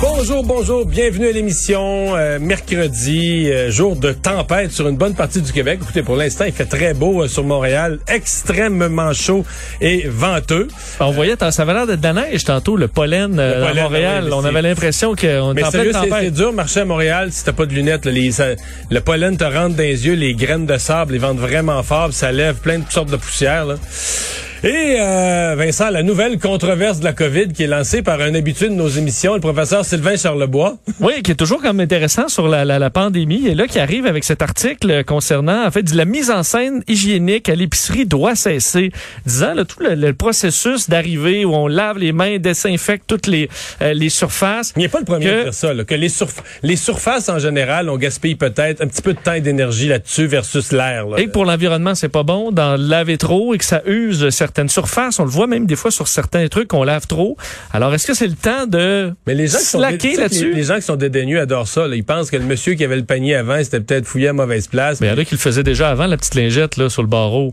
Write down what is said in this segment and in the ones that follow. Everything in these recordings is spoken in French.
Bonjour, bonjour, bienvenue à l'émission. Euh, mercredi, euh, jour de tempête sur une bonne partie du Québec. Écoutez, pour l'instant, il fait très beau euh, sur Montréal, extrêmement chaud et venteux. On voyait, ça avait l'air d'être de la neige tantôt, le pollen, à Montréal. oui, mais on avait l'impression qu'on Mais était en pleine c'est c'est tempête. dur marcher à Montréal si t'as pas de lunettes. là. Les- ça- le pollen te rentre dans les yeux, les graines de sable, ils vendent vraiment fort, ça lève plein de sortes de poussières. là. Et euh, Vincent, la nouvelle controverse de la COVID qui est lancée par un habitué de nos émissions, le professeur Sylvain Charlebois. Oui, qui est toujours comme intéressant sur la, la, la pandémie. Et là, qui arrive avec cet article concernant, en fait, la mise en scène hygiénique à l'épicerie doit cesser. Disant, là, tout le, le processus d'arrivée où on lave les mains, désinfecte toutes les, euh, les surfaces. Il n'est pas le premier Que- à dire ça, là, que les, surf- les surfaces en général, on gaspille peut-être un petit peu de temps et d'énergie là-dessus versus l'air. là. Et que pour l'environnement, c'est pas bon d'en laver trop et que ça use certaines surfaces. On le voit même des fois sur certains trucs qu'on lave trop. Alors, est-ce que c'est le temps de Mais les gens slacker les, là-dessus? les gens qui sont dédaigneux adorent ça. là. Ils pensent que le monsieur qui avait le panier avant, c'était peut-être fouillé à mauvaise place. Mais il y en a qui le faisaient déjà avant, la petite lingette là, sur le barreau.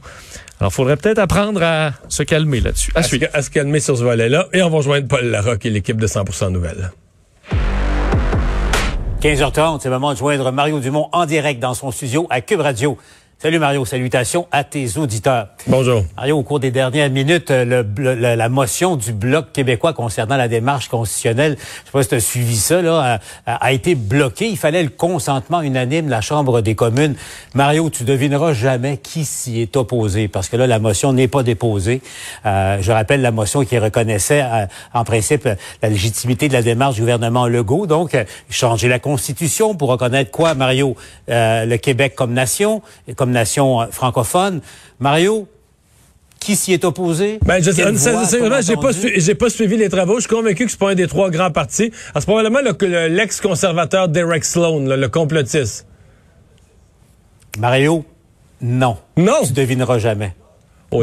Alors, il faudrait peut-être apprendre à se calmer là-dessus. À à, se, suivre. à se calmer sur ce volet-là. Et on va rejoindre Paul Larocque et l'équipe de 100% Nouvelles. 15h30, c'est le moment de joindre Mario Dumont en direct dans son studio à Cube Radio. Salut Mario, salutations à tes auditeurs. Bonjour. Mario, au cours des dernières minutes, euh, le, le- la, motion du Bloc québécois concernant la démarche constitutionnelle, je sais pas si tu as suivi ça, là, a, a été bloquée. Il fallait le consentement unanime de la Chambre des communes. Mario, tu devineras jamais qui s'y est opposé, parce que là, la motion n'est pas déposée. Euh, je rappelle la motion qui reconnaissait, euh, en principe, la légitimité de la démarche du gouvernement Legault. Donc, euh, changer la Constitution pour reconnaître quoi, Mario? Euh, le Québec comme nation, comme nation euh, francophone. Mario, qui s'y est opposé? Ben, je, a-t-on j'ai pas, su- pas suivi les travaux. Je suis convaincu que c'est pas un des trois grands partis. Alors, c'est probablement l'ex-conservateur Derek Sloan, là, le complotiste. Mario, non. Non. Tu devineras jamais.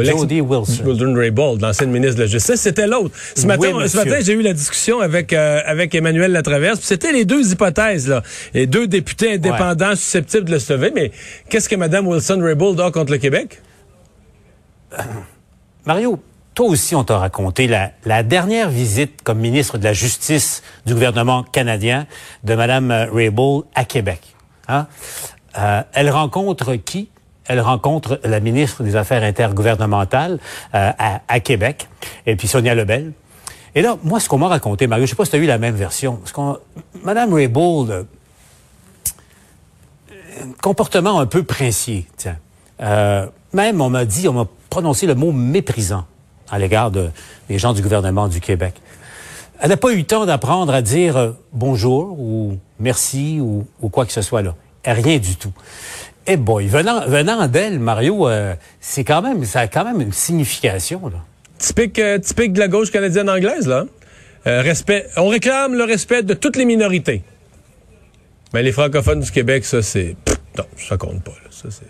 Jody Wilson. Wilson Raybould, l'ancienne ministre de la Justice, c'était l'autre. Ce matin, Oui, ce monsieur. matin, j'ai eu la discussion avec euh, avec Emmanuel Latraverse. puis C'était les deux hypothèses là, et deux députés indépendants susceptibles de le sauver. Mais qu'est-ce que Mme Wilson Raybould a contre le Québec? Mario, toi aussi, on t'a raconté la, la dernière visite comme ministre de la Justice du gouvernement canadien de Mme Raybould à Québec. Hein? Euh, elle rencontre qui? Elle rencontre la ministre des Affaires intergouvernementales euh, à, Québec, et puis Sonia Lebel. Et là, moi, ce qu'on m'a raconté, Mario, je sais pas si tu as eu la même version. Ce qu'on, Mme Raybould, euh, comportement un peu princier, tiens. Euh, même, on m'a dit, on m'a prononcé le mot méprisant à l'égard de- des gens du gouvernement du Québec. Elle n'a pas eu le temps d'apprendre à dire bonjour ou merci ou quoi que ce soit là. Rien du tout. Eh boy, venant, venant d'elle, Mario, euh, c'est quand même, ça a quand même une signification, là. Typique, euh, typique de la gauche canadienne anglaise là. Euh, respect. On réclame le respect de toutes les minorités. Mais les francophones du Québec, ça c'est non, ça compte pas. Là. Ça c'est.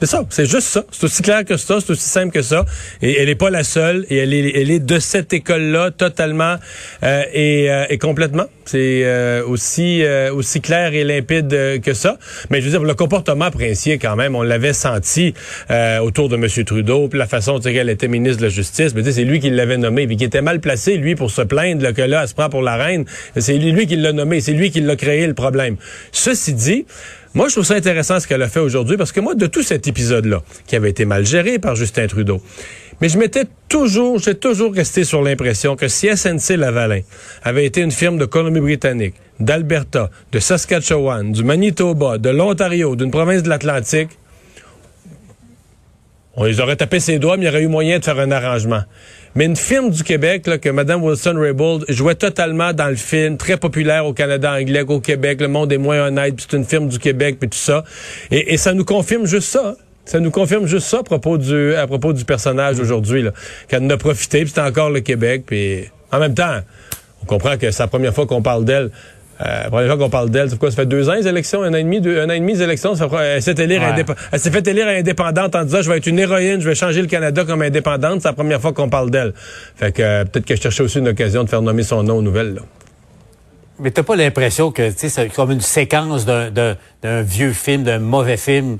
C'est ça, c'est juste ça. C'est aussi clair que ça, c'est aussi simple que ça. Et elle n'est pas la seule. Et elle est, elle est de cette école-là totalement euh, et, euh, et complètement. C'est euh, aussi euh, aussi clair et limpide euh, que ça. Mais je veux dire, le comportement princier quand même, on l'avait senti euh, autour de M. Trudeau, puis la façon dont elle était ministre de la Justice. Mais c'est lui qui l'avait nommé, puis qui était mal placé, lui, pour se plaindre là, que là, elle se prend pour la reine. C'est lui, lui qui l'a nommé, c'est lui qui l'a créé le problème. Ceci dit, moi, je trouve ça intéressant ce qu'elle a fait aujourd'hui parce que moi, de tout cet épisode-là, qui avait été mal géré par Justin Trudeau, mais je m'étais toujours, j'ai toujours resté sur l'impression que si SNC Lavalin avait été une firme de Colombie-Britannique, d'Alberta, de Saskatchewan, du Manitoba, de l'Ontario, d'une province de l'Atlantique, on les aurait tapé ses doigts, mais il y aurait eu moyen de faire un arrangement. Mais une firme du Québec, là, que Mme Wilson-Raybould jouait totalement dans le film, très populaire au Canada anglais qu'au Québec, le monde est moins honnête, puis c'est une firme du Québec, puis tout ça. Et, et ça nous confirme juste ça. Ça nous confirme juste ça à propos du, à propos du personnage aujourd'hui. Qu'elle en a profité, puis c'est encore le Québec, puis en même temps, on comprend que c'est la première fois qu'on parle d'elle. Euh, la première fois qu'on parle d'elle, c'est quoi, ça fait deux ans les élections, un an et demi, deux, un an et demi les élections, ça fait, elle s'est élire Ouais. elle s'est fait élire indépendante en disant je vais être une héroïne, je vais changer le Canada comme indépendante. C'est la première fois qu'on parle d'elle. Fait que euh, peut-être que je cherchais aussi une occasion de faire nommer son nom aux nouvelles. Là. Mais t'as pas l'impression que c'est comme une séquence d'un, d'un, d'un vieux film, d'un mauvais film,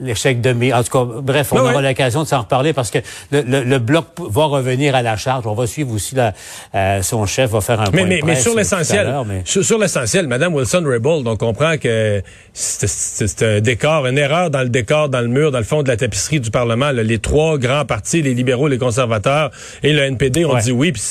l'échec de mai. En tout cas, bref, on aura l'occasion de s'en reparler parce que le, le, le bloc va revenir à la charge. On va suivre aussi la, euh, son chef va faire un Mais, point mais, de mais sur l'essentiel, mais- sur, sur l'essentiel, Madame Wilson-Raybould, on comprend que c'est un décor, une erreur dans le décor, dans le mur, dans le fond de la tapisserie du Parlement. là. Les trois grands partis, les libéraux, les conservateurs et le NPD ont Ouais. dit oui, puis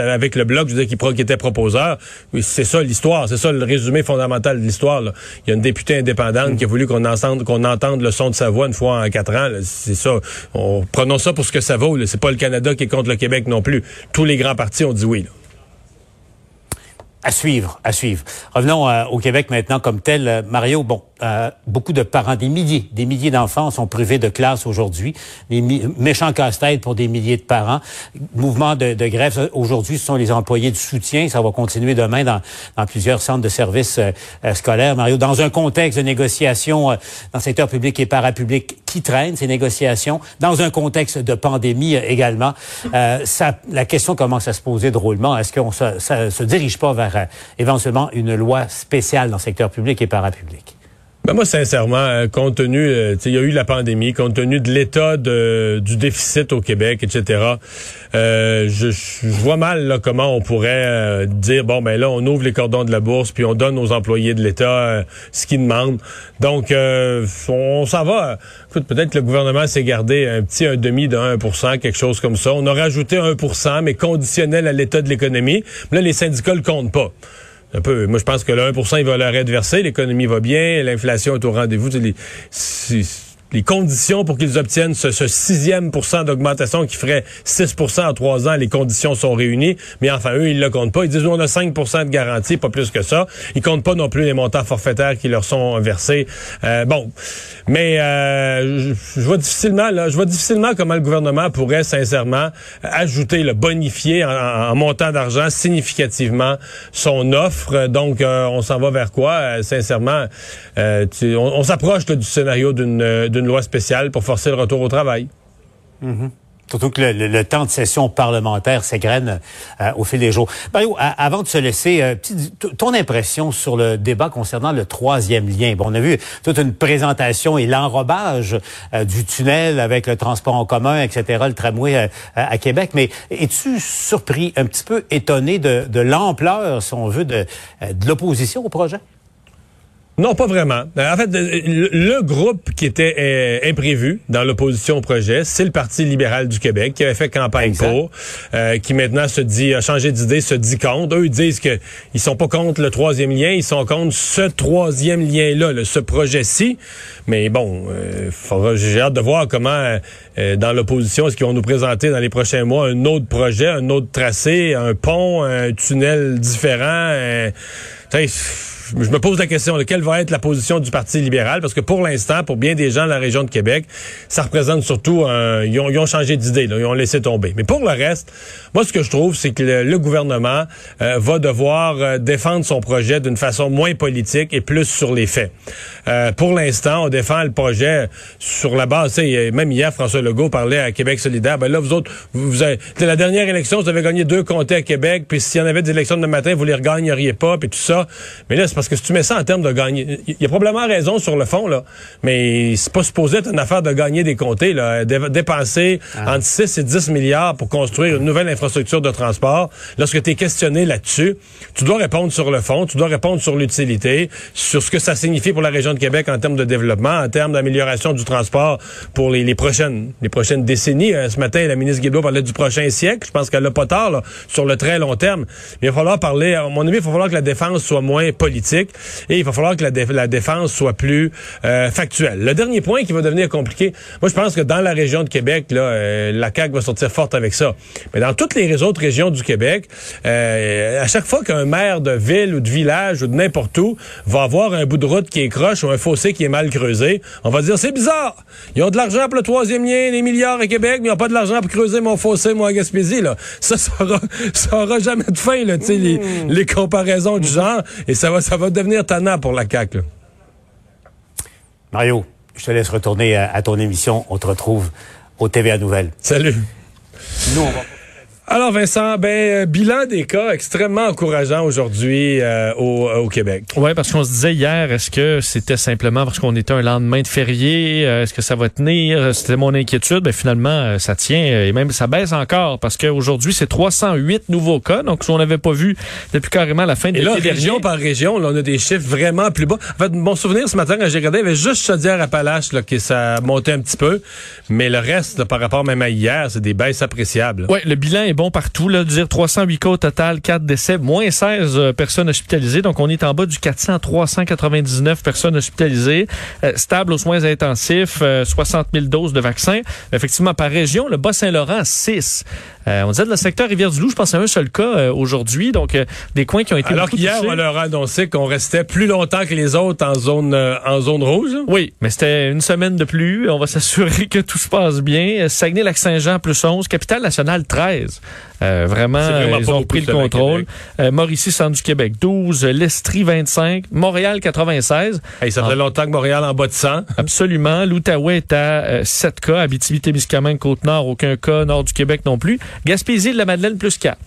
avec le bloc, je veux dire, qui, était proposeur. C'est ça l'histoire, c'est ça le résumé fondamental de l'histoire. Il y a une députée indépendante qui a voulu qu'on entende, qu'on entende le son de sa voix une fois en quatre ans. C'est ça. On, prenons ça pour ce que ça vaut. C'est pas le Canada qui est contre le Québec non plus. Tous les grands partis ont dit oui. À suivre, à suivre. Revenons euh, au Québec maintenant comme tel. Euh, Mario, bon, euh, beaucoup de parents, des milliers, des milliers d'enfants sont privés de classe aujourd'hui. Des méchants casse-têtes pour des milliers de parents. Mouvement de, de grève. Ça, Aujourd'hui, ce sont les employés de soutien. Ça va continuer demain dans, dans plusieurs centres de services euh, euh, scolaires. Mario, dans un contexte de négociations euh, dans le secteur public et parapublic qui traînent ces négociations, dans un contexte de pandémie euh, également, euh, ça, la question commence à se poser drôlement. Est-ce qu'on se, ça se dirige pas vers euh, éventuellement une loi spéciale dans le secteur public et parapublic? Ben moi, sincèrement, euh, compte tenu, euh, il y a eu la pandémie, compte tenu de l'état du déficit au Québec, etc., euh, je, je vois mal là, comment on pourrait euh, dire, bon, ben là, on ouvre les cordons de la bourse, puis on donne aux employés de l'État ce qu'ils demandent. Donc, euh, on, s'en va. Écoute, peut-être que le gouvernement s'est gardé un petit un demi de 1% quelque chose comme ça. On a rajouté 1% mais conditionnel à l'état de l'économie. Là, les syndicats le comptent pas un peu. Moi, je pense que le 1 il va leur être versé. L'économie va bien. L'inflation est au rendez-vous. Les conditions pour qu'ils obtiennent ce, ce sixième pourcent d'augmentation qui ferait 6% en trois ans, les conditions sont réunies. Mais enfin, eux, ils le comptent pas. Ils disent, on a 5% de garantie, pas plus que ça. Ils comptent pas non plus les montants forfaitaires qui leur sont versés. Euh, bon. Mais euh, je, vois difficilement, là, je vois difficilement comment le gouvernement pourrait sincèrement ajouter, le bonifier en, en montant d'argent significativement son offre. Donc, euh, on s'en va vers quoi? Euh, sincèrement, euh, tu- on, on s'approche du scénario d'une euh, d'une loi spéciale pour forcer le retour au travail. Surtout que le, temps de session parlementaire s'égrène euh, au fil des jours. Mario, avant de se laisser, euh, ton impression sur le débat concernant le troisième lien. Bon, on a vu toute une présentation et l'enrobage euh, du tunnel avec le transport en commun, etc., le tramway à Québec. Mais es-tu surpris, un petit peu étonné de, l'ampleur, si on veut, de l'opposition au projet? Non, pas vraiment. Euh, En fait, euh, le, le groupe qui était euh, imprévu dans l'opposition au projet, c'est le Parti libéral du Québec qui avait fait campagne Exact. pour, euh, qui maintenant se dit a changé d'idée, se dit contre. Eux ils disent que ils sont pas contre le troisième lien, ils sont contre ce troisième lien-là, là, ce projet-ci. Mais bon, euh, j'ai hâte de voir comment euh, dans l'opposition est-ce qu'ils vont nous présenter dans les prochains mois un autre projet, un autre tracé, un pont, un tunnel différent. Je me pose la question quelle va être la position du Parti libéral, parce que pour l'instant, pour bien des gens de la région de Québec, ça représente surtout un... Ils ont, ils ont changé d'idée, ils ont laissé tomber. Mais pour le reste, moi, ce que je trouve, c'est que le, le gouvernement euh, va devoir euh, défendre son projet d'une façon moins politique et plus sur les faits. Euh, pour l'instant, on défend le projet sur la base, même hier, François Legault parlait à Québec solidaire, ben là, vous autres, vous, avez, la dernière élection, vous avez gagné deux comtés à Québec, puis s'il y en avait des élections de matin, vous les regagneriez pas, puis tout ça. Mais là, c'est parce que si tu mets ça en termes de gagner, il y a probablement raison sur le fond, là, mais c'est pas supposé être une affaire de gagner des comtés, là. Dé- dépenser entre 6 et 10 milliards pour construire une nouvelle infrastructure de transport. Lorsque tu es questionné là-dessus, tu dois répondre sur le fond, tu dois répondre sur l'utilité, sur ce que ça signifie pour la région de Québec en termes de développement, en termes d'amélioration du transport pour les, les prochaines les prochaines décennies. Euh, ce matin, la ministre Guilbeault parlait du prochain siècle. Je pense qu'elle n'a pas tard là, sur le très long terme. Mais il va falloir parler, à mon avis, il va falloir que la défense soit moins politique et il va falloir que la, dé- la défense soit plus euh, factuelle. Le dernier point qui va devenir compliqué, moi je pense que dans la région de Québec, là, euh, la CAQ va sortir forte avec ça. Mais dans toutes les autres régions du Québec, euh, à chaque fois qu'un maire de ville ou de village ou de n'importe où va avoir un bout de route qui est croche ou un fossé qui est mal creusé, on va dire c'est bizarre. Ils ont de l'argent pour le troisième lien, des milliards à Québec, mais ils n'ont pas de l'argent pour creuser mon fossé, moi, à Gaspésie. Là. Ça, ça aura, ça aura jamais de fin, là, les, les comparaisons du genre. Tannant et ça va, ça va devenir tannant pour la CAQ. Mario, je te laisse retourner à, à ton émission. On te retrouve au TVA Nouvelles. Salut. Nous, on va... Alors Vincent, ben euh, bilan des cas extrêmement encourageant aujourd'hui euh, au, au, Québec. Oui, parce qu'on se disait hier, est-ce que c'était simplement parce qu'on était un lendemain de férié, euh, est-ce que ça va tenir C'était mon inquiétude, mais ben, finalement ça tient et même ça baisse encore parce qu'aujourd'hui c'est 308 nouveaux cas, donc on n'avait pas vu depuis carrément la fin de l'été dernier. région par région, là, on a des chiffres vraiment plus bas. En fait, mon souvenir ce matin quand j'ai regardé, il y avait juste Chaudière-Appalaches là que ça montait un petit peu, mais le reste par rapport même à hier, c'est des baisses appréciables. Oui, le bilan est bon partout. Là, dire 308 cas au total, 4 décès, moins 16 euh, personnes hospitalisées. Donc, on est en bas du 400 399 personnes hospitalisées. Euh, stable aux soins intensifs, 60 euh, 000 doses de vaccins. Effectivement, par région, le Bas-Saint-Laurent, 6. On disait de le secteur Rivière-du-Loup, je pense à un seul cas aujourd'hui. Donc, des coins qui ont été Alors qu'hier, on leur a annoncé qu'on restait plus longtemps que les autres en zone, en zone rouge. Oui, mais c'était une semaine de plus. On va s'assurer que tout se passe bien. Saguenay-Lac-Saint-Jean, plus 11. Capitale-Nationale, 13. Euh, vraiment, ils ont pris le contrôle. Euh, Mauricie, Centre du Québec, 12. L'Estrie, 25. Montréal, 96. Hey, ça fait longtemps que Montréal en bas de 100. Absolument. L'Outaouais est à 7 euh, cas. Abitibi-Témiscamingue, Côte-Nord, aucun cas. Nord du Québec non plus. Gaspésie de la Madeleine, plus 4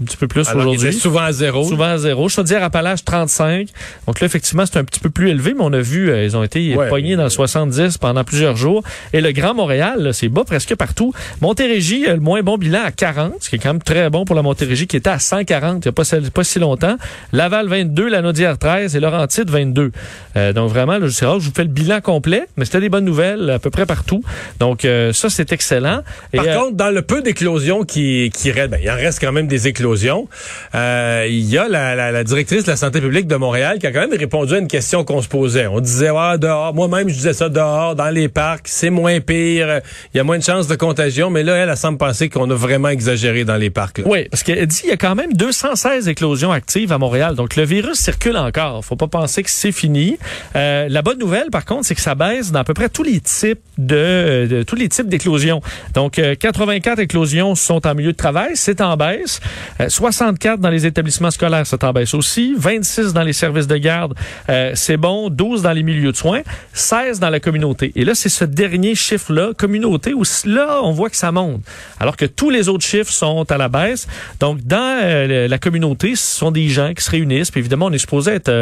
un petit peu plus aujourd'hui. Souvent à zéro. Souvent à zéro. Chaudière-Appalaches, 35. Donc là, effectivement, c'est un petit peu plus élevé, mais on a vu, euh, ils ont été poignés dans le 70 pendant plusieurs jours. Et le Grand Montréal, c'est bas presque partout. Montérégie, le moins bon bilan à 40, ce qui est quand même très bon pour la Montérégie, qui était à 140 il n'y a pas, pas, si longtemps. Laval, 22. La Naudière, 13. Et Laurentide, 22. Euh, donc vraiment, là, je, je vous fais le bilan complet, mais c'était des bonnes nouvelles à peu près partout. Donc euh, ça, c'est excellent. Par contre, dans le peu d'éclosions qui, qui restent, ben, il en reste quand même des éclosions euh, il y a la, directrice de la santé publique de Montréal qui a quand même répondu à une question qu'on se posait. On disait, ah, dehors, moi-même, je disais ça dehors, dans les parcs, c'est moins pire, il y a moins de chances de contagion, mais là, elle, elle semble penser qu'on a vraiment exagéré dans les parcs. Oui, parce qu'elle dit, il y a quand même 216 éclosions actives à Montréal, donc le virus circule encore. Faut pas penser que c'est fini. Euh, la bonne nouvelle, par contre, c'est que ça baisse dans à peu près tous les types de, tous les types d'éclosions. Donc, 84 euh, éclosions sont en milieu de travail, c'est en baisse. 64 euh, dans les établissements scolaires, ça t'en baisse aussi. 26 dans les services de garde, euh, c'est bon. 12 dans les milieux de soins. 16 dans la communauté. Et là, c'est ce dernier chiffre-là, communauté, où là, on voit que ça monte. Alors que tous les autres chiffres sont à la baisse. Donc, dans euh, la communauté, ce sont des gens qui se réunissent. Puis évidemment, on est supposé être...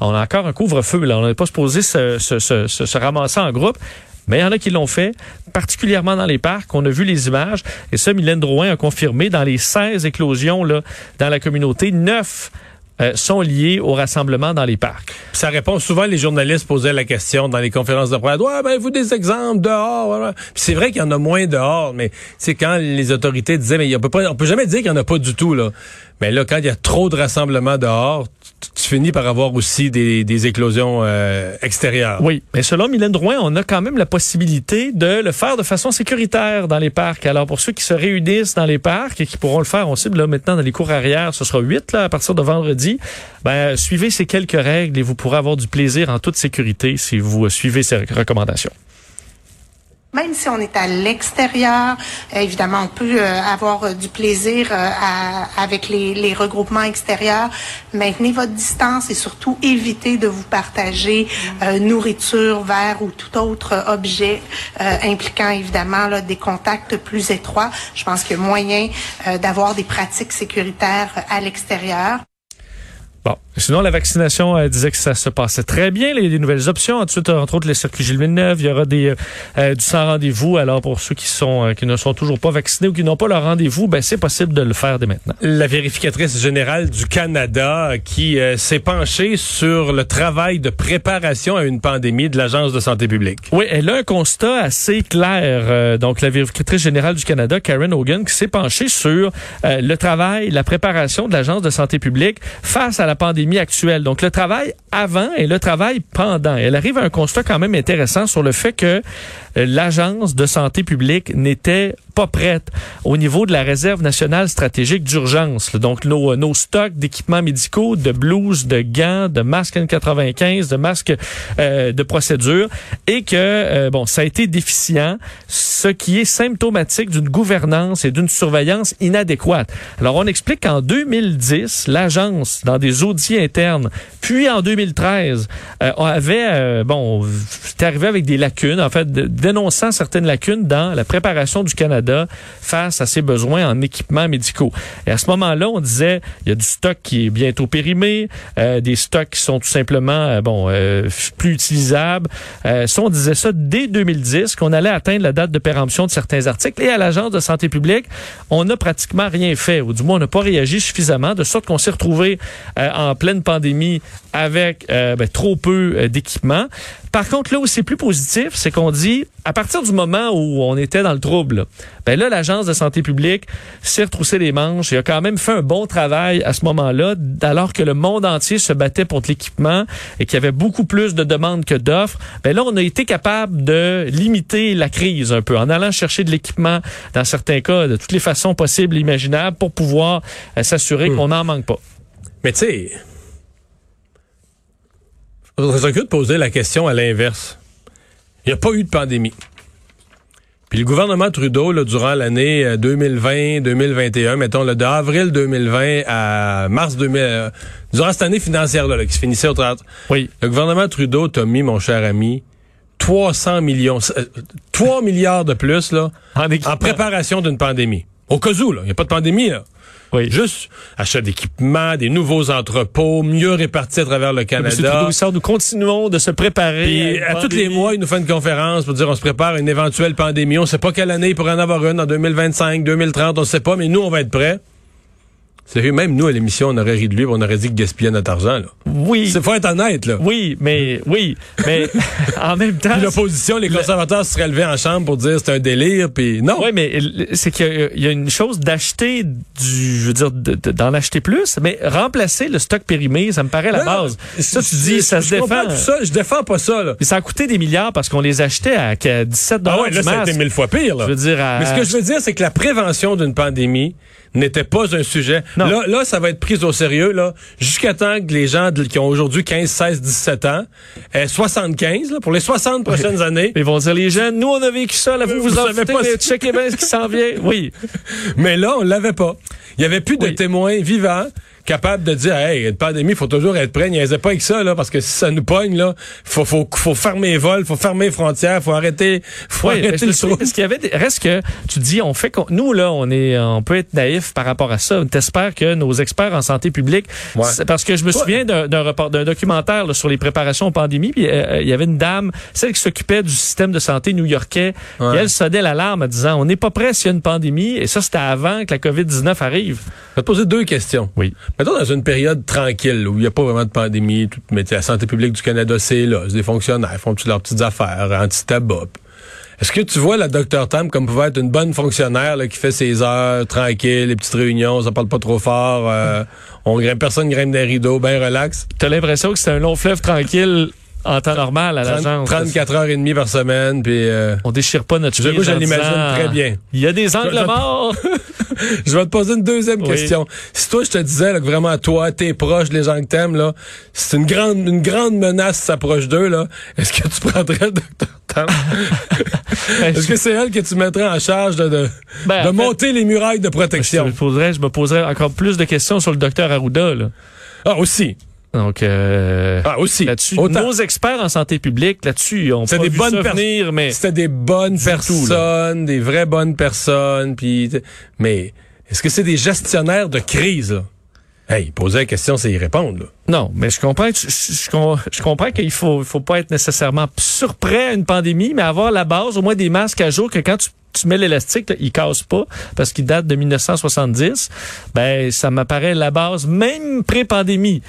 on a encore un couvre-feu, là. On n'est pas supposé se, se, se, se ramasser en groupe. Mais il y en a qui l'ont fait, particulièrement dans les parcs. On a vu les images. Et ça, Mylène Drouin a confirmé dans les 16 éclosions là, dans la communauté, 9 euh, sont liés au rassemblement dans les parcs. Ça répond souvent, les journalistes posaient la question dans les conférences de presse. Ouais, ben, vous des exemples dehors. Voilà. c'est vrai qu'il y en a moins dehors, mais c'est quand les autorités disaient, mais on peut pas, on peut jamais dire qu'il y en a pas du tout, là. Mais là, quand il y a trop de rassemblements dehors, tu, finis par avoir aussi des, des éclosions euh, extérieures. Oui, mais selon Mylène Drouin, on a quand même la possibilité de le faire de façon sécuritaire dans les parcs. Alors pour ceux qui se réunissent dans les parcs et qui pourront le faire, on cible là maintenant dans les cours arrière, ce sera 8 là à partir de vendredi. Ben suivez ces quelques règles et vous pourrez avoir du plaisir en toute sécurité si vous suivez ces recommandations même si on est à l'extérieur, euh, évidemment, on peut euh, avoir euh, du plaisir avec les, regroupements extérieurs. Maintenez votre distance et surtout évitez de vous partager nourriture, verre ou tout autre objet impliquant évidemment des contacts plus étroits. Je pense qu'il y a moyen d'avoir des pratiques sécuritaires à l'extérieur. Bon, sinon la vaccination elle disait que ça se passait très bien, il y a des nouvelles options. Ensuite, entre autres, les circuits Gilles Villeneuve, il y aura des euh, euh, du sans rendez-vous. Alors pour ceux qui sont euh, qui ne sont toujours pas vaccinés ou qui n'ont pas leur rendez-vous, ben c'est possible de le faire dès maintenant. La vérificatrice générale du Canada qui s'est penchée sur le travail de préparation à une pandémie de l'Agence de santé publique. Oui, elle a un constat assez clair. donc la vérificatrice générale du Canada, Karen Hogan, qui s'est penchée sur le travail, la préparation de l'Agence de santé publique face à la pandémie actuelle. Donc le travail avant et le travail pendant. Elle arrive à un constat quand même intéressant sur le fait que euh, l'agence de santé publique n'était pas prête au niveau de la réserve nationale stratégique d'urgence. Donc, nos, nos stocks d'équipements médicaux, de blouses, de gants, de masques N95, de masques euh, de procédure, et que, euh, bon, ça a été déficient, ce qui est symptomatique d'une gouvernance et d'une surveillance inadéquate. Alors, on explique qu'en 2010, l'agence, dans des audits internes, puis en 2013, euh, on avait, euh, bon, c'était arrivé avec des lacunes, en fait, dénonçant certaines lacunes dans la préparation du Canada face à ses besoins en équipements médicaux. Et à ce moment-là, on disait, il y a du stock qui est bientôt périmé, euh, des stocks qui sont tout simplement, euh, bon, euh, plus utilisables. Ça, on disait ça dès 2010, qu'on allait atteindre la date de péremption de certains articles. Et à l'Agence de santé publique, on n'a pratiquement rien fait, ou du moins, on n'a pas réagi suffisamment, de sorte qu'on s'est retrouvé en pleine pandémie avec ben, trop peu d'équipements. Par contre, là où c'est plus positif, c'est qu'on dit, à partir du moment où on était dans le trouble, ben là, l'Agence de santé publique s'est retroussé les manches et a quand même fait un bon travail à ce moment-là, alors que le monde entier se battait pour de l'équipement et qu'il y avait beaucoup plus de demandes que d'offres. Ben là, on a été capable de limiter la crise un peu en allant chercher de l'équipement, dans certains cas, de toutes les façons possibles et imaginables pour pouvoir euh, s'assurer qu'on n'en manque pas. Mais tu sais, faudrait s'occuper de poser la question à l'inverse. Il n'y a pas eu de pandémie. Puis le gouvernement Trudeau, là, durant l'année euh, 2020-2021, mettons, là, de avril 2020 à mars 2000, euh, durant cette année financière là, qui se finissait au 30, Oui. le gouvernement Trudeau t'a mis, mon cher ami, 300 millions, euh, 3 milliards de plus là, en préparation d'une pandémie. Au cas où, là, il n'y a pas de pandémie, là. Oui. Juste achat d'équipements, des nouveaux entrepôts, mieux répartis à travers le. Trudeau, Canada. nous continuons de se préparer. Puis une à tous les mois, il nous fait une conférence pour dire on se prépare à une éventuelle pandémie. On sait pas quelle année il pourrait en avoir une, en 2025, 2030, on sait pas, mais nous, on va être prêts. Sérieux, même nous, à l'émission, on aurait ri de lui, on aurait dit qu'il gaspillait notre argent. Là. Oui. C'est faut être honnête, là. Oui, mais oui, mais en même temps. L'opposition, les conservateurs se seraient levés en chambre pour dire c'est un délire, puis non. Oui, mais c'est qu'il y a- il y a une chose d'acheter du, je veux dire, de- de- d'en acheter plus, mais remplacer le stock périmé, ça me paraît la Non, base. Ça, tu dis, ça je se défend. tout ça, je défends pas ça, là. Puis ça a coûté des milliards parce qu'on les achetait à, qu'à 17 Ah ouais, là, ça a été mille fois pire, là. Je veux dire, à- Mais ce que je veux dire, c'est que la prévention d'une pandémie n'était pas un sujet. Non. Là, là, ça va être pris au sérieux, là, jusqu'à temps que les gens qui ont aujourd'hui 15, 16, 17 ans, aient 75, là, pour les 60 prochaines années. Ils vont dire, les jeunes, nous, on a vécu ça, là, vous, vous, Vous en savez foutez, pas mais si- checkez bien ce qui s'en vient. Oui. Mais là, on l'avait pas. Il y avait plus de témoins vivants capables de dire, hey, une pandémie, faut toujours être prêt. N'y pas avec ça, là, parce que si ça nous pogne, là, faut, faut, faut fermer les vols, faut fermer les frontières, faut arrêter, faut Oui, arrêter le trou. parce qu'il y avait des- reste que tu dis on fait nous là on est on peut être naïf par rapport à ça. T'espères que nos experts en santé publique Ouais. parce que je me souviens d'un d'un report d'un documentaire là, sur les préparations aux pandémies puis euh, il y avait une dame celle qui s'occupait du système de santé new-yorkais Ouais. et elle sonnait l'alarme en disant on n'est pas prêt s'il y a une pandémie et ça c'était avant que la Covid-19 arrive. Je vais te poser deux questions. Oui. Mettons dans une période tranquille où il n'y a pas vraiment de pandémie, tout, mais la santé publique du Canada, c'est là. C'est des fonctionnaires, font toutes leurs petites affaires, anti-tabac. Est-ce que tu vois la Dr Tam comme pouvait être une bonne fonctionnaire là, qui fait ses heures tranquille, les petites réunions, ça parle pas trop fort, euh, on grimpe, personne grimpe des rideaux, bien relax? T'as l'impression que c'est un long fleuve tranquille en temps normal à 30 l'agence. 34 heures et demie par semaine, puis euh, On déchire pas notre Je- moi, je l'imagine très bien. Il y a des Je- angles je- morts. je vais te poser une deuxième Oui. question. Si toi je te disais là, que vraiment toi, t'es proche, les gens que t'aimes là, c'est une grande une grande menace s'approche d'eux là, est-ce que tu prendrais le Dr Tam Est-ce que c'est elle que tu mettrais en charge de, de, Ben, de fait- monter les murailles de Je protection? me, poserais, je me poserais encore plus de questions sur le docteur Arruda. Là. Ah aussi. Donc, euh, Ah aussi. là-dessus, nos experts en santé publique, là-dessus, on pas des vu bonnes ça personnes. venir, mais C'était des bonnes personnes, des vraies bonnes personnes, puis mais est-ce que c'est des gestionnaires de crise là? Hey, poser la question, c'est y répondre là. non, mais je comprends, je, je- je- je comprends qu'il faut, faut pas être nécessairement surprêt à une pandémie, mais avoir la base, au moins des masques à jour que quand tu tu mets l'élastique, il casse pas parce qu'il date de 1970. Ben, ça m'apparaît la base, même pré-pandémie.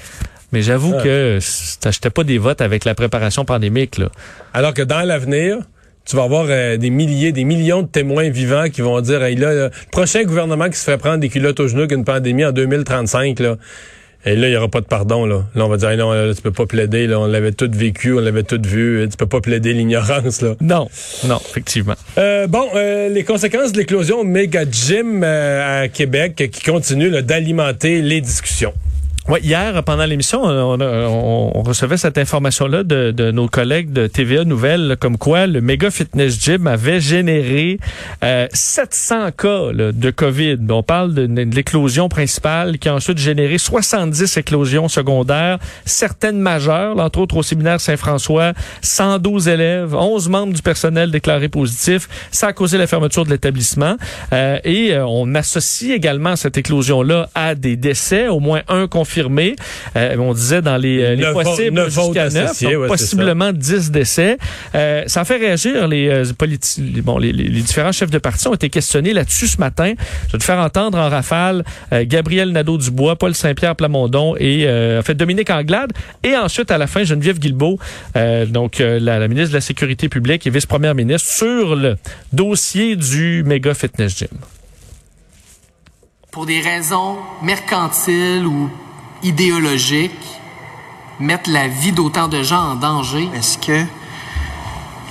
Mais j'avoue Ah. que t'achetais pas des votes avec la préparation pandémique, là. Alors que dans l'avenir, tu vas avoir euh, des milliers, des millions de témoins vivants qui vont dire, hey, là, le prochain gouvernement qui se ferait prendre des culottes aux genoux qu'une pandémie en 2035, là, Et là, il n'y aura pas de pardon. Là, là on va dire, non, là, tu peux pas plaider. Là, on l'avait tout vécu, on l'avait tout vu. Tu peux pas plaider l'ignorance. là. Non, non, effectivement. Euh, bon, euh, les conséquences de l'éclosion méga gym euh, à Québec qui continue d'alimenter les discussions. Ouais, hier, pendant l'émission, on, on, on, recevait cette information-là de, de, nos collègues de TVA Nouvelles, comme quoi le Mega Fitness Gym avait généré euh, 700 cas là, de COVID. On parle de, l'éclosion principale qui a ensuite généré 70 éclosions secondaires, certaines majeures, entre autres au séminaire Saint-François, 112 élèves, 11 membres du personnel déclarés positifs. Ça a causé la fermeture de l'établissement. Euh, et euh, on associe également cette éclosion-là à des décès, au moins un confirmé euh, on disait dans les, euh, les possibles jusqu'à neuf, associés, donc ouais, c'est possiblement 10 décès. Euh, ça a fait réagir les, euh, politi- bon, les, les- les différents chefs de parti ont été questionnés là-dessus ce matin. Je vais te faire entendre en rafale euh, Gabriel Nadeau-Dubois, Paul Saint-Pierre Plamondon et euh, en fait Dominique Anglade et ensuite à la fin Geneviève Guilbeault, euh, donc euh, la, la ministre de la Sécurité publique et vice-première ministre sur le dossier du méga fitness gym. pour des raisons mercantiles ou idéologiques, mettre la vie d'autant de gens en danger. Est-ce que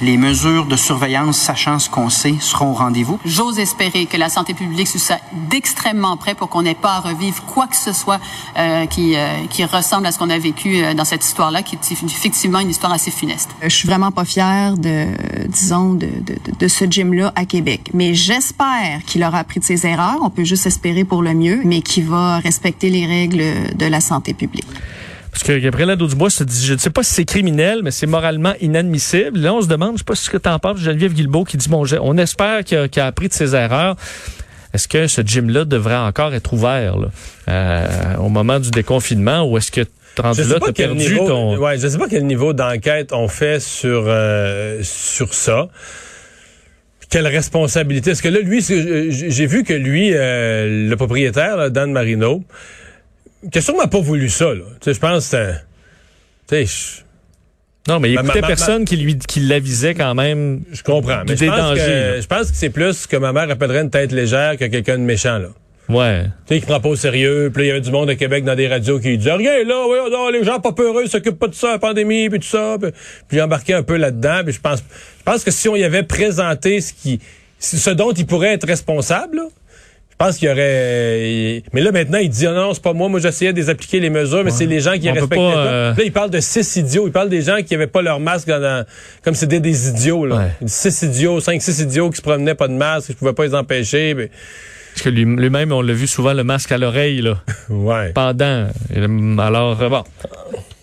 les mesures de surveillance, sachant ce qu'on sait, seront au rendez-vous? J'ose espérer que la santé publique soit d'extrêmement près pour qu'on n'ait pas à revivre quoi que ce soit euh, qui, euh, qui ressemble à ce qu'on a vécu euh, dans cette histoire-là, qui est effectivement une histoire assez funeste. Je suis vraiment pas fière de, disons, de, de, de- de ce gym-là à Québec. Mais j'espère qu'il aura appris de ses erreurs. On peut juste espérer pour le mieux, mais qu'il va respecter les règles de la santé publique. Parce que Gabriel Nadeau-Dubois se dit, je ne sais pas si c'est criminel, mais c'est moralement inadmissible. Là, on se demande, je sais pas ce que t'en penses, Geneviève Guilbeault qui dit, bon, on espère qu'il a, appris de ses erreurs. Est-ce que ce gym-là devrait encore être ouvert là, euh, au moment du déconfinement ou est-ce que rendu Je là, sais pas t'as quel perdu niveau, ton... ouais, je sais pas quel niveau d'enquête on fait sur euh, sur ça. Quelle responsabilité? Est-ce que là, lui, c'est- j'ai vu que lui, euh, le propriétaire, là, Dan Marino, qui a sûrement pas voulu ça. Là. Tu sais, je pense que je- Non, mais il écoutait ma- ma- personne qui lui qui l'avisait quand même. je comprends. Mais je pense, dangers, que, je pense que c'est plus que ma mère appellerait une tête légère que quelqu'un de méchant. Là. Ouais. Tu sais, qui prend pas au sérieux. Puis il y avait du monde de Québec dans des radios qui disaient Rien, là, ouais, non, les gens pas peureux, ils s'occupent pas de ça, la pandémie, puis tout ça. Puis, puis j'ai embarqué un peu là-dedans. Puis je pense, je pense que si on y avait présenté ce qui, ce dont il pourrait être responsable, là, je pense qu'il y aurait. Mais là, maintenant, il dit Ah non, c'est pas moi. Moi, j'essayais de les appliquer les mesures, mais c'est les gens qui On respectaient pas, euh, Là, il parle de six idiots. Il parle des gens qui avaient pas leur masque dans, comme c'était des idiots. Là. Ouais. Six idiots, cinq, six idiots qui se promenaient pas de masque, je pouvais pas les empêcher. mais- Parce que lui- lui-même, on l'a vu souvent, le masque à l'oreille, là, Ouais. pendant. Alors, euh, bon.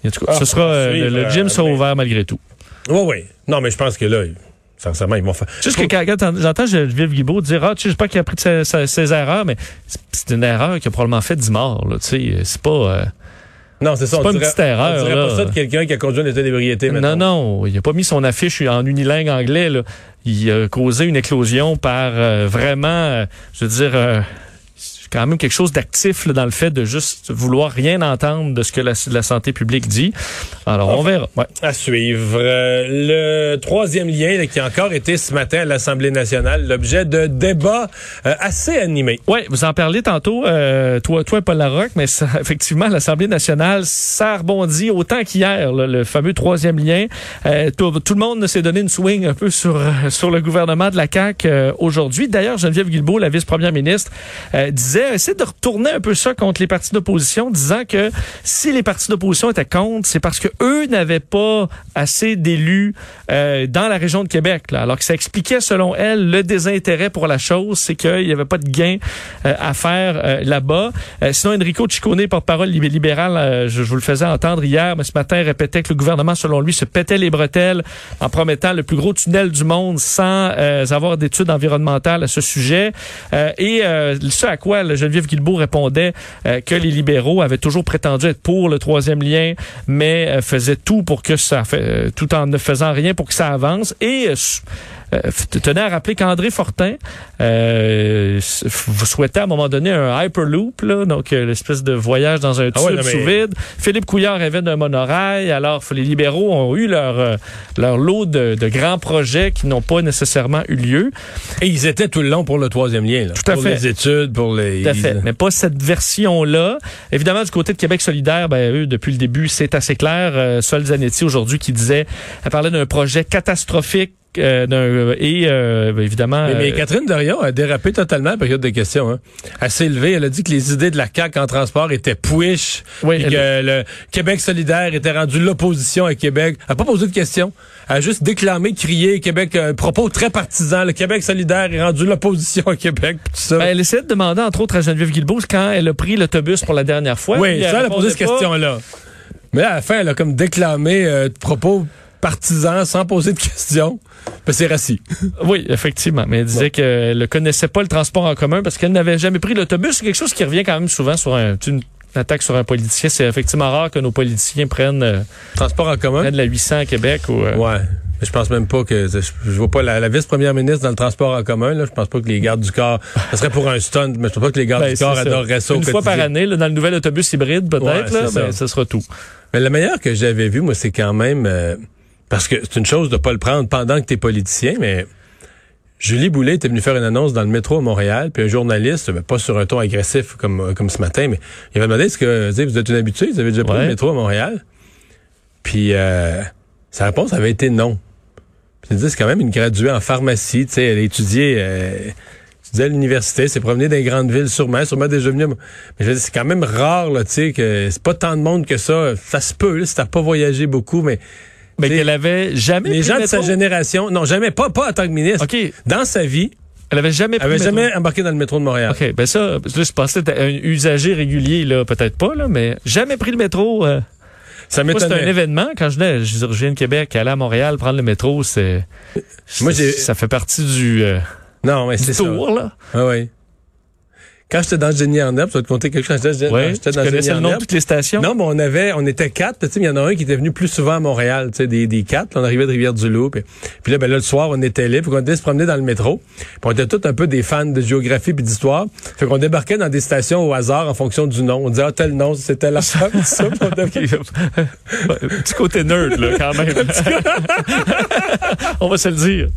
En tout cas, Ah, ce sera, euh, suivre, le, le gym euh, sera mais- ouvert malgré tout. Oui, oui. Non, mais je pense que là, sincèrement, ils vont faire. Juste que quand, quand t'en- j'entends Geneviève Guibault dire, ah, tu sais, pas qu'il a pris de ses, ses- ses erreurs, mais c'est- une erreur qui a probablement fait 10 morts, là, tu sais. C'est pas, euh, Non, c'est ça. C'est pas une petite erreur, On dirait là. pas ça de quelqu'un qui a conduit un état d'ébriété. non, non, il a pas mis son affiche en unilingue anglais, là. Il a causé une éclosion par euh, vraiment, euh, je veux dire, euh, quand même quelque chose d'actif dans le fait de juste vouloir rien entendre de ce que la, la santé publique dit. Alors, on verra. Ouais. À suivre. Euh, le troisième lien là, qui a encore été ce matin à l'Assemblée nationale, l'objet de débats euh, assez animés. Oui, vous en parlez tantôt, euh, toi, toi, Paul Larocque, mais ça, effectivement, l'Assemblée nationale, ça rebondit autant qu'hier, le fameux troisième lien. Euh, tout, tout le monde s'est donné une swing un peu sur sur le gouvernement de la CAQ euh, aujourd'hui. D'ailleurs, Geneviève Guilbeault, la vice-première ministre, euh, disait essayer de retourner un peu ça contre les partis d'opposition, disant que si les partis d'opposition étaient contre, c'est parce que eux n'avaient pas assez d'élus euh, dans la région de Québec. Là. Alors que ça expliquait, selon elle, le désintérêt pour la chose, c'est qu'il n'y avait pas de gain euh, à faire euh, là-bas. Euh, sinon, Enrico Ciccone, porte-parole lib- libéral, euh, je, je vous le faisais entendre hier, mais ce matin, répétait que le gouvernement, selon lui, se pétait les bretelles en promettant le plus gros tunnel du monde sans euh, avoir d'études environnementales à ce sujet. Et ce à quoi Geneviève Guilbeault répondait euh, que les libéraux avaient toujours prétendu être pour le troisième lien, mais euh, faisaient tout pour que ça fait, euh, tout en ne faisant rien pour que ça avance. Euh, tenait à rappeler qu'André Fortin euh, vous souhaitait à un moment donné un Hyperloop, là, donc euh, l'espèce de voyage dans un Ah tube ouais, non, mais- sous vide. Philippe Couillard rêvait d'un monorail. Alors, les libéraux ont eu leur, leur lot de, de grands projets qui n'ont pas nécessairement eu lieu. Et ils étaient tout le long pour le troisième lien. Là. Tout à pour fait. les études, pour les... Tout à fait. Mais pas cette version-là. Évidemment, du côté de Québec solidaire, ben, eux, depuis le début, c'est assez clair. Euh, Sol Zanetti, aujourd'hui, qui disait, elle parlait d'un projet catastrophique euh, d'un- et euh, ben, évidemment... Mais, mais euh, Catherine Dorion a dérapé totalement à la période de questions. Hein. Elle s'est levée, elle a dit que les idées de la CAQ en transport étaient push, Oui, elle- que le Québec solidaire était rendu l'opposition à Québec. Elle n'a pas posé de questions. Elle a juste déclamé, crié Québec, un propos très partisan. Le Québec solidaire est rendu l'opposition à Québec, tout ça. ben, elle essayait de demander, entre autres, à Geneviève Guilbeault quand elle a pris l'autobus pour la dernière fois. oui, ça, elle a posé cette question-là. Mais à la fin, elle a comme déclamé euh, de propos partisans sans poser de questions. Ben, c'est rassis. Oui, effectivement. Mais elle disait qu'elle ne connaissait pas le transport en commun parce qu'elle n'avait jamais pris l'autobus. C'est quelque chose qui revient quand même souvent sur un, une attaque sur un politicien. C'est effectivement rare que nos politiciens prennent, euh, Transport en commun? prennent la 800 à Québec ou... euh, Ouais. Mais je pense même pas que je, je vois pas la, la vice-première ministre dans le transport en commun. Là, je pense pas que les gardes du corps, ça serait pour un stunt, mais je pense pas que les gardes Ben, du corps adoreraient ça. Une fois par année, là, dans le nouvel autobus hybride, peut-être, Ouais, ben, ça. ce sera tout. Mais le meilleur que j'avais vu, moi, c'est quand même euh, parce que c'est une chose de pas le prendre pendant que t'es politicien, mais Julie Boulet était venue faire une annonce dans le métro à Montréal, puis un journaliste, ben, pas sur un ton agressif comme euh, comme ce matin, mais il avait demandé est-ce que tu vous êtes une habituée, vous avez déjà pris Ouais. le métro à Montréal, puis euh, sa réponse avait été non. C'est quand même une graduée en pharmacie, tu sais, elle a étudié. Euh, étudié à l'université, s'est promenée dans les grandes villes, sûrement, sûrement déjà venue. Mais je veux dire, c'est quand même rare, là, tu sais, que c'est pas tant de monde que ça. Ça se peut, là, si t'as pas voyagé beaucoup, mais Mais T'sais, qu'elle avait jamais les pris gens de sa génération, non, jamais, pas, pas en tant que ministre. OK. Dans sa vie, Elle avait jamais pris avait le métro. jamais embarqué dans le métro de Montréal. OK, ben ça, là, je pensais que un usager régulier, là, peut-être pas, là, mais jamais pris le métro. euh. Ça Moi, c'était un m'étonnait. événement. Quand je venais, je viens de Québec, aller à Montréal, prendre le métro, c'est. Moi, c'est- j'ai- Ça fait partie du, euh, Non, mais du c'est ça. tour, là. Ah oui. Quand j'étais dans Génie en herbe, ça va te compter quelque chose. J'étais Ouais, dans connaissais Génie le en nom de herbe. toutes les stations? Non, mais on avait, on était quatre. Tu sais, il y en a un qui était venu plus souvent à Montréal, tu sais, des, des quatre. là, on arrivait de Rivière-du-Loup. Puis, puis là, ben là, le soir, on était là. Puis on était se promener dans le métro. Puis on était tous un peu des fans de géographie puis d'histoire. Fait qu'on débarquait dans des stations au hasard en fonction du nom. On disait, ah, tel nom, c'était la femme, ça. Puis on devait- Petit côté nerd, là, quand même. On va se le dire.